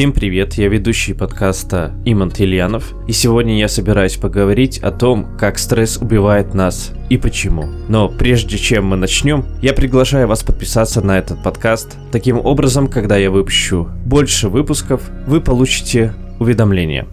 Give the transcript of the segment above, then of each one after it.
Всем привет, я ведущий подкаста Имант Ильянов, и сегодня я собираюсь поговорить о том, как стресс убивает нас и почему. Но прежде чем мы начнем, я приглашаю вас подписаться на этот подкаст. Таким образом, когда я выпущу больше выпусков, вы получите уведомления.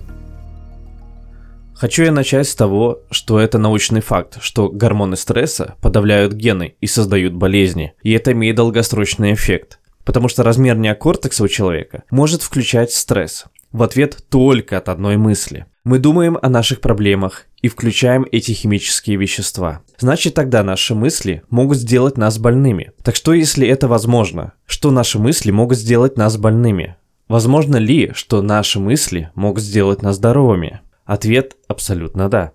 Хочу я начать с того, что это научный факт, что гормоны стресса подавляют гены и создают болезни, и это имеет долгосрочный эффект потому что размер неокортекса у человека может включать стресс в ответ только от одной мысли. Мы думаем о наших проблемах и включаем эти химические вещества. Значит, тогда наши мысли могут сделать нас больными. Так что, если это возможно? Что наши мысли могут сделать нас больными? Возможно ли, что наши мысли могут сделать нас здоровыми? Ответ абсолютно да.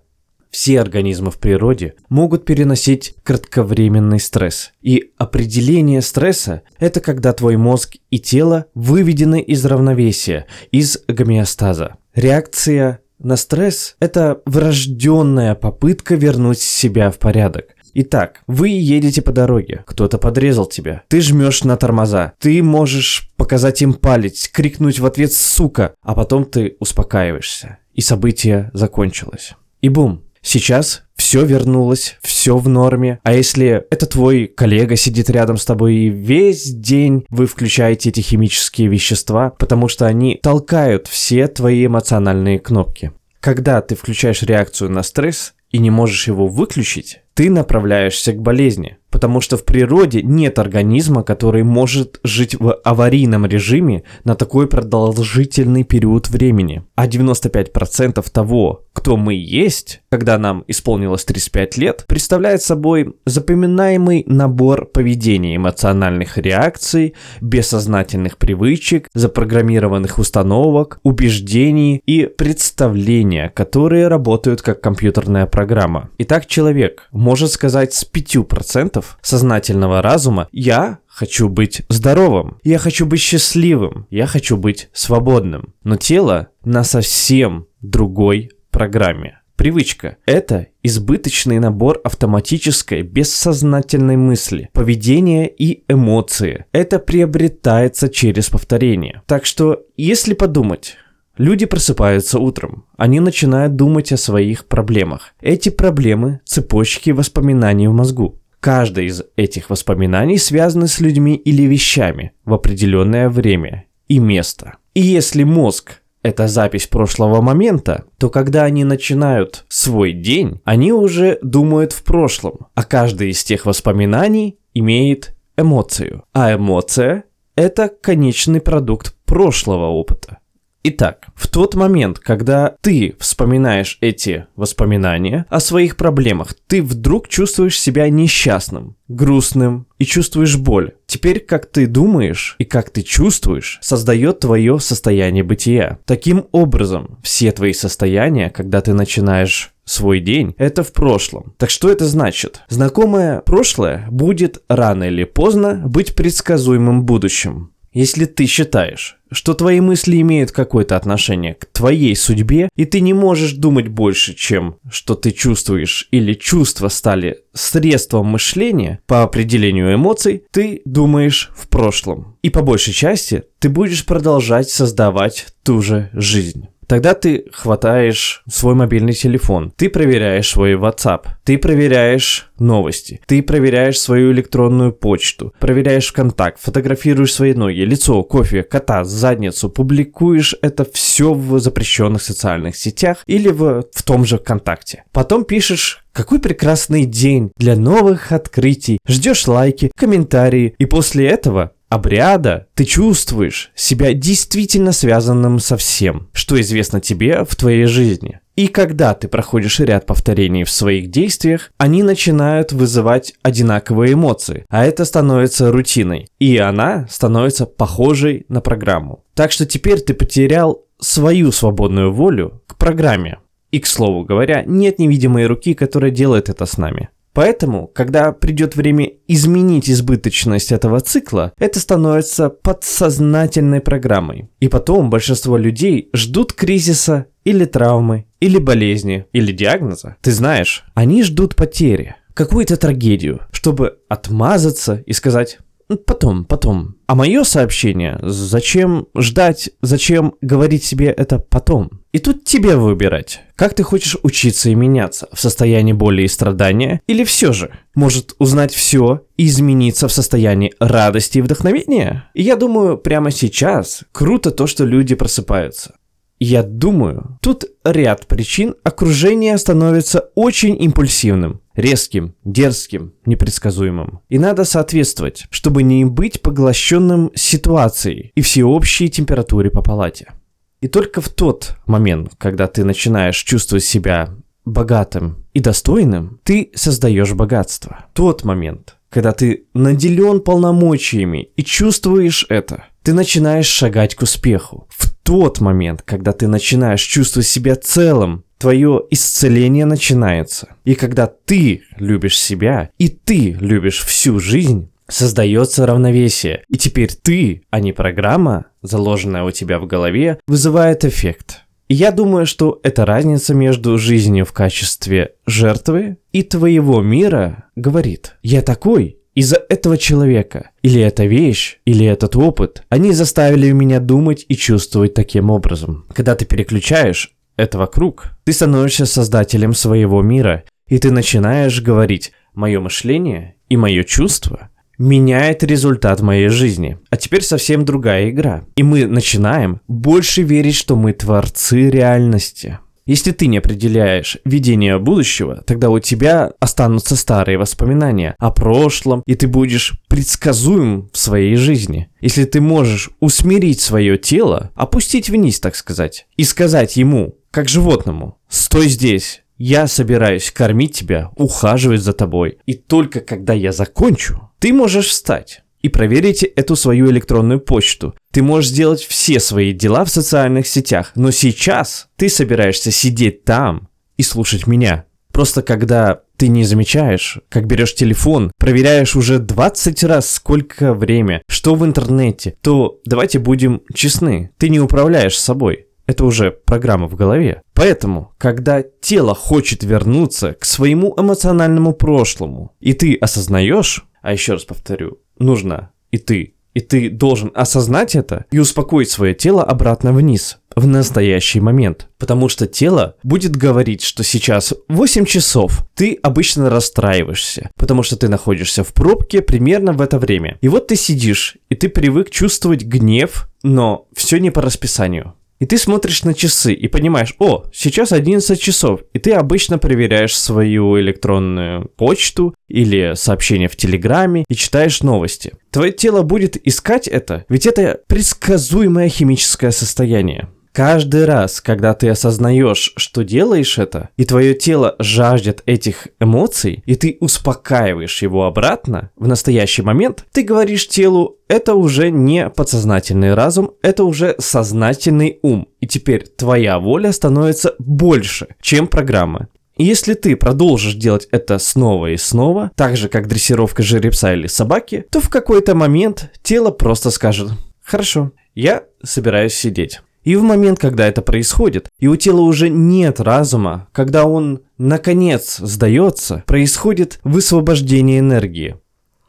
Все организмы в природе могут переносить кратковременный стресс. И определение стресса – это когда твой мозг и тело выведены из равновесия, из гомеостаза. Реакция на стресс – это врожденная попытка вернуть себя в порядок. Итак, вы едете по дороге, кто-то подрезал тебя, ты жмешь на тормоза, ты можешь показать им палец, крикнуть в ответ «сука», а потом ты успокаиваешься, и событие закончилось. И бум, Сейчас все вернулось, все в норме. А если это твой коллега сидит рядом с тобой и весь день вы включаете эти химические вещества, потому что они толкают все твои эмоциональные кнопки. Когда ты включаешь реакцию на стресс и не можешь его выключить, ты направляешься к болезни потому что в природе нет организма, который может жить в аварийном режиме на такой продолжительный период времени. А 95% того, кто мы есть, когда нам исполнилось 35 лет, представляет собой запоминаемый набор поведений, эмоциональных реакций, бессознательных привычек, запрограммированных установок, убеждений и представления, которые работают как компьютерная программа. Итак, человек может сказать с 5% сознательного разума «я хочу быть здоровым, я хочу быть счастливым, я хочу быть свободным». Но тело на совсем другой программе. Привычка – это избыточный набор автоматической, бессознательной мысли, поведения и эмоции. Это приобретается через повторение. Так что, если подумать, Люди просыпаются утром. Они начинают думать о своих проблемах. Эти проблемы – цепочки воспоминаний в мозгу. Каждое из этих воспоминаний связано с людьми или вещами в определенное время и место. И если мозг это запись прошлого момента, то когда они начинают свой день, они уже думают в прошлом, а каждый из тех воспоминаний имеет эмоцию. А эмоция – это конечный продукт прошлого опыта. Итак, в тот момент, когда ты вспоминаешь эти воспоминания о своих проблемах, ты вдруг чувствуешь себя несчастным, грустным и чувствуешь боль. Теперь, как ты думаешь и как ты чувствуешь, создает твое состояние бытия. Таким образом, все твои состояния, когда ты начинаешь свой день, это в прошлом. Так что это значит? Знакомое прошлое будет рано или поздно быть предсказуемым будущим. Если ты считаешь, что твои мысли имеют какое-то отношение к твоей судьбе, и ты не можешь думать больше, чем что ты чувствуешь, или чувства стали средством мышления по определению эмоций, ты думаешь в прошлом. И по большей части ты будешь продолжать создавать ту же жизнь. Тогда ты хватаешь свой мобильный телефон, ты проверяешь свой WhatsApp, ты проверяешь новости, ты проверяешь свою электронную почту, проверяешь ВКонтакт, фотографируешь свои ноги, лицо, кофе, кота, задницу, публикуешь это все в запрещенных социальных сетях или в, в том же ВКонтакте. Потом пишешь какой прекрасный день для новых открытий. Ждешь лайки, комментарии, и после этого обряда ты чувствуешь себя действительно связанным со всем, что известно тебе в твоей жизни. И когда ты проходишь ряд повторений в своих действиях, они начинают вызывать одинаковые эмоции, а это становится рутиной, и она становится похожей на программу. Так что теперь ты потерял свою свободную волю к программе. И, к слову говоря, нет невидимой руки, которая делает это с нами. Поэтому, когда придет время изменить избыточность этого цикла, это становится подсознательной программой. И потом большинство людей ждут кризиса или травмы, или болезни, или диагноза. Ты знаешь, они ждут потери, какую-то трагедию, чтобы отмазаться и сказать Потом, потом. А мое сообщение, зачем ждать, зачем говорить себе это потом? И тут тебе выбирать, как ты хочешь учиться и меняться, в состоянии боли и страдания, или все же, может узнать все и измениться в состоянии радости и вдохновения? И я думаю, прямо сейчас круто то, что люди просыпаются. Я думаю, тут ряд причин окружения становится очень импульсивным, резким, дерзким, непредсказуемым. И надо соответствовать, чтобы не быть поглощенным ситуацией и всеобщей температуре по палате. И только в тот момент, когда ты начинаешь чувствовать себя богатым и достойным, ты создаешь богатство. Тот момент, когда ты наделен полномочиями и чувствуешь это, ты начинаешь шагать к успеху. В тот момент, когда ты начинаешь чувствовать себя целым, твое исцеление начинается. И когда ты любишь себя, и ты любишь всю жизнь, создается равновесие. И теперь ты, а не программа, заложенная у тебя в голове, вызывает эффект. И я думаю, что эта разница между жизнью в качестве жертвы и твоего мира говорит «Я такой, из-за этого человека, или эта вещь, или этот опыт, они заставили меня думать и чувствовать таким образом. Когда ты переключаешь это вокруг, ты становишься создателем своего мира, и ты начинаешь говорить «мое мышление и мое чувство меняет результат моей жизни. А теперь совсем другая игра. И мы начинаем больше верить, что мы творцы реальности. Если ты не определяешь видение будущего, тогда у тебя останутся старые воспоминания о прошлом, и ты будешь предсказуем в своей жизни. Если ты можешь усмирить свое тело, опустить вниз, так сказать, и сказать ему, как животному, «Стой здесь, я собираюсь кормить тебя, ухаживать за тобой, и только когда я закончу, ты можешь встать и проверите эту свою электронную почту. Ты можешь сделать все свои дела в социальных сетях, но сейчас ты собираешься сидеть там и слушать меня. Просто когда ты не замечаешь, как берешь телефон, проверяешь уже 20 раз сколько время, что в интернете, то давайте будем честны, ты не управляешь собой. Это уже программа в голове. Поэтому, когда тело хочет вернуться к своему эмоциональному прошлому, и ты осознаешь, а еще раз повторю, нужно и ты, и ты должен осознать это и успокоить свое тело обратно вниз в настоящий момент. Потому что тело будет говорить, что сейчас 8 часов, ты обычно расстраиваешься, потому что ты находишься в пробке примерно в это время. И вот ты сидишь, и ты привык чувствовать гнев, но все не по расписанию. И ты смотришь на часы и понимаешь, о, сейчас 11 часов, и ты обычно проверяешь свою электронную почту или сообщение в Телеграме и читаешь новости. Твое тело будет искать это, ведь это предсказуемое химическое состояние. Каждый раз, когда ты осознаешь, что делаешь это, и твое тело жаждет этих эмоций, и ты успокаиваешь его обратно, в настоящий момент ты говоришь телу, это уже не подсознательный разум, это уже сознательный ум. И теперь твоя воля становится больше, чем программа. И если ты продолжишь делать это снова и снова, так же как дрессировка жеребца или собаки, то в какой-то момент тело просто скажет «Хорошо, я собираюсь сидеть». И в момент, когда это происходит, и у тела уже нет разума, когда он наконец сдается, происходит высвобождение энергии.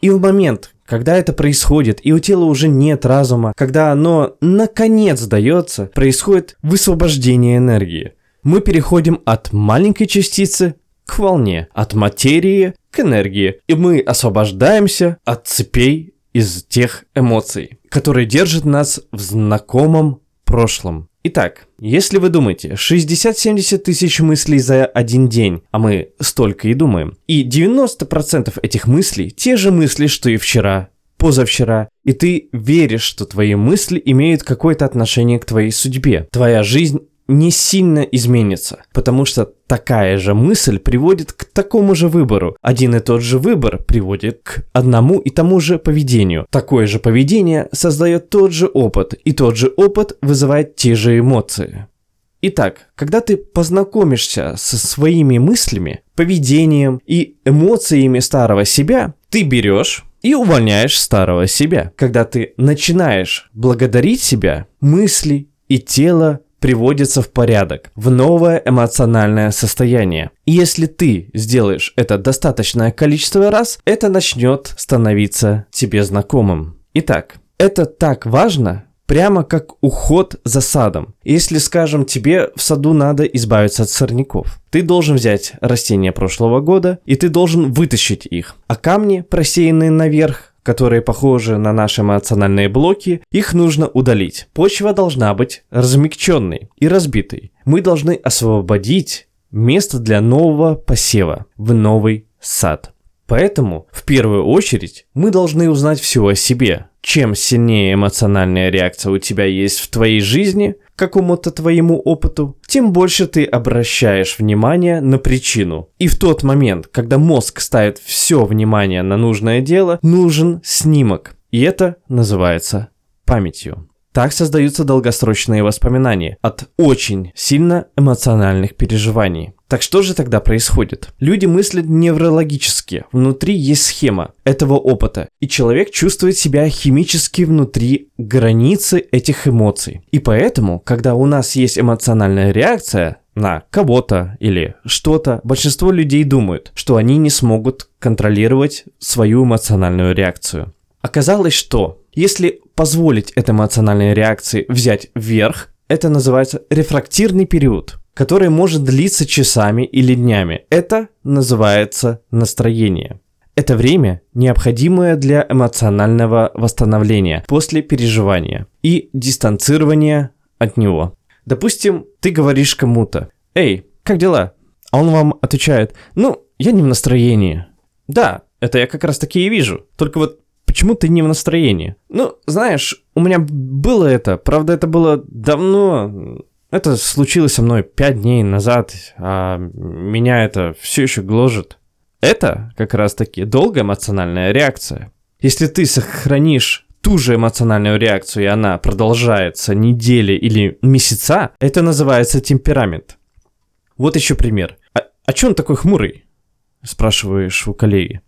И в момент, когда это происходит, и у тела уже нет разума, когда оно наконец сдается, происходит высвобождение энергии. Мы переходим от маленькой частицы к волне, от материи к энергии, и мы освобождаемся от цепей из тех эмоций, которые держат нас в знакомом прошлом. Итак, если вы думаете 60-70 тысяч мыслей за один день, а мы столько и думаем, и 90% этих мыслей те же мысли, что и вчера, позавчера, и ты веришь, что твои мысли имеют какое-то отношение к твоей судьбе. Твоя жизнь не сильно изменится, потому что такая же мысль приводит к такому же выбору. Один и тот же выбор приводит к одному и тому же поведению. Такое же поведение создает тот же опыт, и тот же опыт вызывает те же эмоции. Итак, когда ты познакомишься со своими мыслями, поведением и эмоциями старого себя, ты берешь и увольняешь старого себя. Когда ты начинаешь благодарить себя, мысли и тело приводится в порядок, в новое эмоциональное состояние. И если ты сделаешь это достаточное количество раз, это начнет становиться тебе знакомым. Итак, это так важно, прямо как уход за садом. Если, скажем, тебе в саду надо избавиться от сорняков, ты должен взять растения прошлого года, и ты должен вытащить их. А камни, просеянные наверх, которые похожи на наши эмоциональные блоки, их нужно удалить. Почва должна быть размягченной и разбитой. Мы должны освободить место для нового посева в новый сад. Поэтому, в первую очередь, мы должны узнать все о себе. Чем сильнее эмоциональная реакция у тебя есть в твоей жизни, какому-то твоему опыту, тем больше ты обращаешь внимание на причину. И в тот момент, когда мозг ставит все внимание на нужное дело, нужен снимок. И это называется памятью. Так создаются долгосрочные воспоминания от очень сильно эмоциональных переживаний. Так что же тогда происходит? Люди мыслят неврологически. Внутри есть схема этого опыта, и человек чувствует себя химически внутри границы этих эмоций. И поэтому, когда у нас есть эмоциональная реакция, на кого-то или что-то, большинство людей думают, что они не смогут контролировать свою эмоциональную реакцию. Оказалось, что если позволить этой эмоциональной реакции взять вверх, это называется рефрактирный период, который может длиться часами или днями. Это называется настроение. Это время, необходимое для эмоционального восстановления после переживания и дистанцирования от него. Допустим, ты говоришь кому-то «Эй, как дела?» А он вам отвечает «Ну, я не в настроении». Да, это я как раз таки и вижу. Только вот почему ты не в настроении? Ну, знаешь, у меня было это, правда, это было давно. Это случилось со мной пять дней назад, а меня это все еще гложет. Это как раз таки долгая эмоциональная реакция. Если ты сохранишь ту же эмоциональную реакцию, и она продолжается недели или месяца, это называется темперамент. Вот еще пример. А, а че он такой хмурый? Спрашиваешь у коллеги.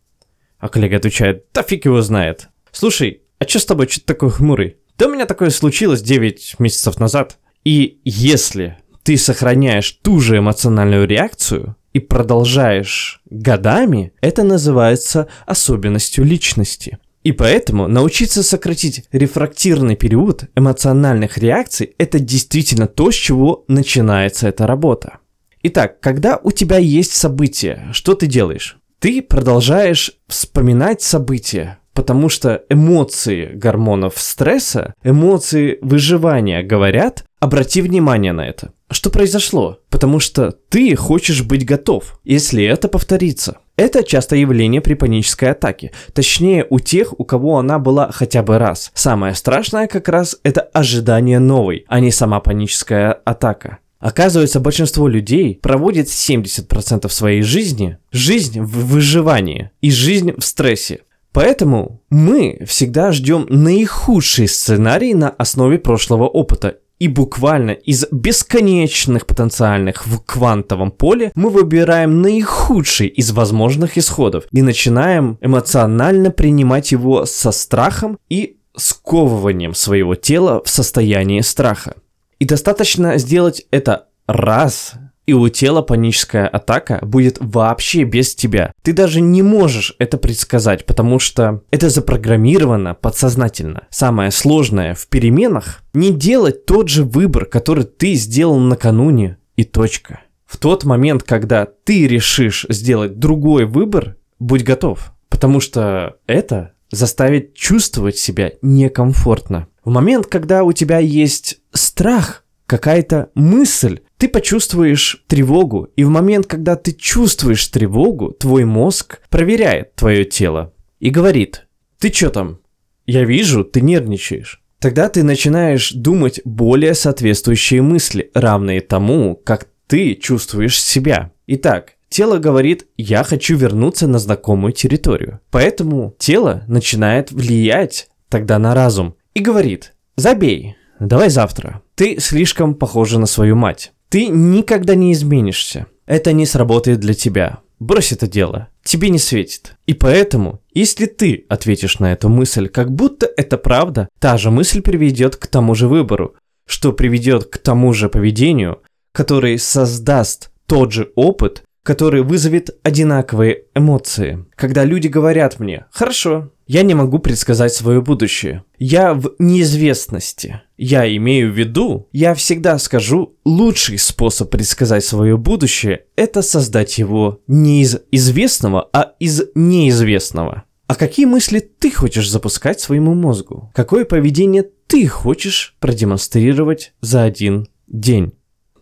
А коллега отвечает, да фиг его знает. Слушай, а что с тобой, что ты такой хмурый? Да у меня такое случилось 9 месяцев назад. И если ты сохраняешь ту же эмоциональную реакцию и продолжаешь годами, это называется особенностью личности. И поэтому научиться сократить рефрактирный период эмоциональных реакций – это действительно то, с чего начинается эта работа. Итак, когда у тебя есть событие, что ты делаешь? ты продолжаешь вспоминать события, потому что эмоции гормонов стресса, эмоции выживания говорят, обрати внимание на это. Что произошло? Потому что ты хочешь быть готов, если это повторится. Это часто явление при панической атаке, точнее у тех, у кого она была хотя бы раз. Самое страшное как раз это ожидание новой, а не сама паническая атака. Оказывается, большинство людей проводит 70% своей жизни, жизнь в выживании и жизнь в стрессе. Поэтому мы всегда ждем наихудший сценарий на основе прошлого опыта. И буквально из бесконечных потенциальных в квантовом поле мы выбираем наихудший из возможных исходов и начинаем эмоционально принимать его со страхом и сковыванием своего тела в состоянии страха. И достаточно сделать это раз, и у тела паническая атака будет вообще без тебя. Ты даже не можешь это предсказать, потому что это запрограммировано подсознательно. Самое сложное в переменах не делать тот же выбор, который ты сделал накануне, и точка. В тот момент, когда ты решишь сделать другой выбор, будь готов, потому что это заставит чувствовать себя некомфортно. В момент, когда у тебя есть страх, какая-то мысль, ты почувствуешь тревогу, и в момент, когда ты чувствуешь тревогу, твой мозг проверяет твое тело и говорит, ты что там? Я вижу, ты нервничаешь. Тогда ты начинаешь думать более соответствующие мысли, равные тому, как ты чувствуешь себя. Итак, тело говорит, я хочу вернуться на знакомую территорию. Поэтому тело начинает влиять тогда на разум и говорит, забей, давай завтра. Ты слишком похожа на свою мать. Ты никогда не изменишься. Это не сработает для тебя. Брось это дело. Тебе не светит. И поэтому, если ты ответишь на эту мысль, как будто это правда, та же мысль приведет к тому же выбору. что приведет к тому же поведению, который создаст тот же опыт, который вызовет одинаковые эмоции. Когда люди говорят мне «Хорошо, я не могу предсказать свое будущее. Я в неизвестности. Я имею в виду, я всегда скажу, лучший способ предсказать свое будущее – это создать его не из известного, а из неизвестного. А какие мысли ты хочешь запускать своему мозгу? Какое поведение ты хочешь продемонстрировать за один день?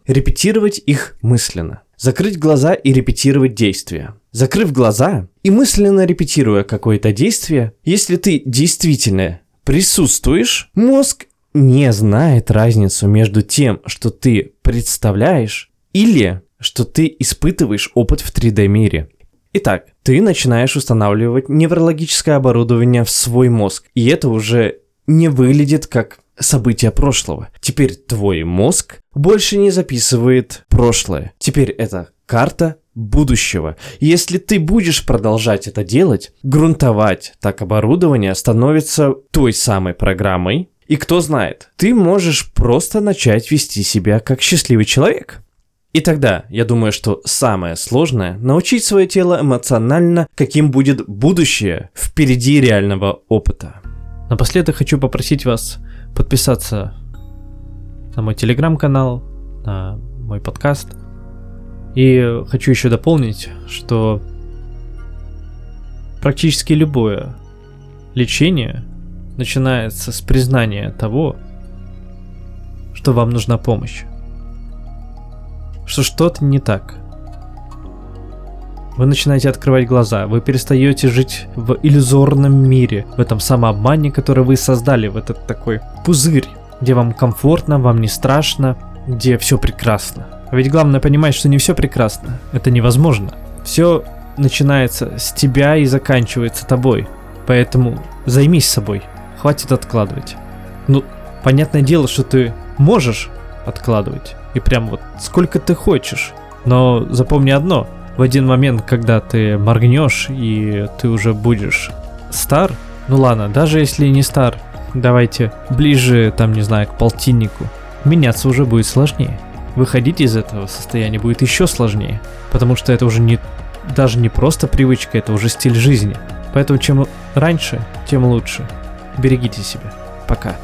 Репетировать их мысленно. Закрыть глаза и репетировать действия. Закрыв глаза и мысленно репетируя какое-то действие, если ты действительно присутствуешь, мозг не знает разницу между тем, что ты представляешь, или что ты испытываешь опыт в 3D мире. Итак, ты начинаешь устанавливать неврологическое оборудование в свой мозг, и это уже не выглядит как события прошлого. Теперь твой мозг больше не записывает прошлое. Теперь это карта будущего. если ты будешь продолжать это делать, грунтовать так оборудование становится той самой программой. И кто знает, ты можешь просто начать вести себя как счастливый человек. И тогда, я думаю, что самое сложное – научить свое тело эмоционально, каким будет будущее впереди реального опыта. Напоследок хочу попросить вас подписаться на мой телеграм-канал, на мой подкаст. И хочу еще дополнить, что практически любое лечение начинается с признания того, что вам нужна помощь. Что что-то не так. Вы начинаете открывать глаза, вы перестаете жить в иллюзорном мире, в этом самообмане, который вы создали, в этот такой пузырь, где вам комфортно, вам не страшно, где все прекрасно. А ведь главное понимать, что не все прекрасно, это невозможно. Все начинается с тебя и заканчивается тобой. Поэтому займись собой, хватит откладывать. Ну, понятное дело, что ты можешь откладывать, и прям вот сколько ты хочешь. Но запомни одно, в один момент, когда ты моргнешь и ты уже будешь стар, ну ладно, даже если не стар, давайте ближе, там, не знаю, к полтиннику, меняться уже будет сложнее. Выходить из этого состояния будет еще сложнее, потому что это уже не даже не просто привычка, это уже стиль жизни. Поэтому чем раньше, тем лучше. Берегите себя. Пока.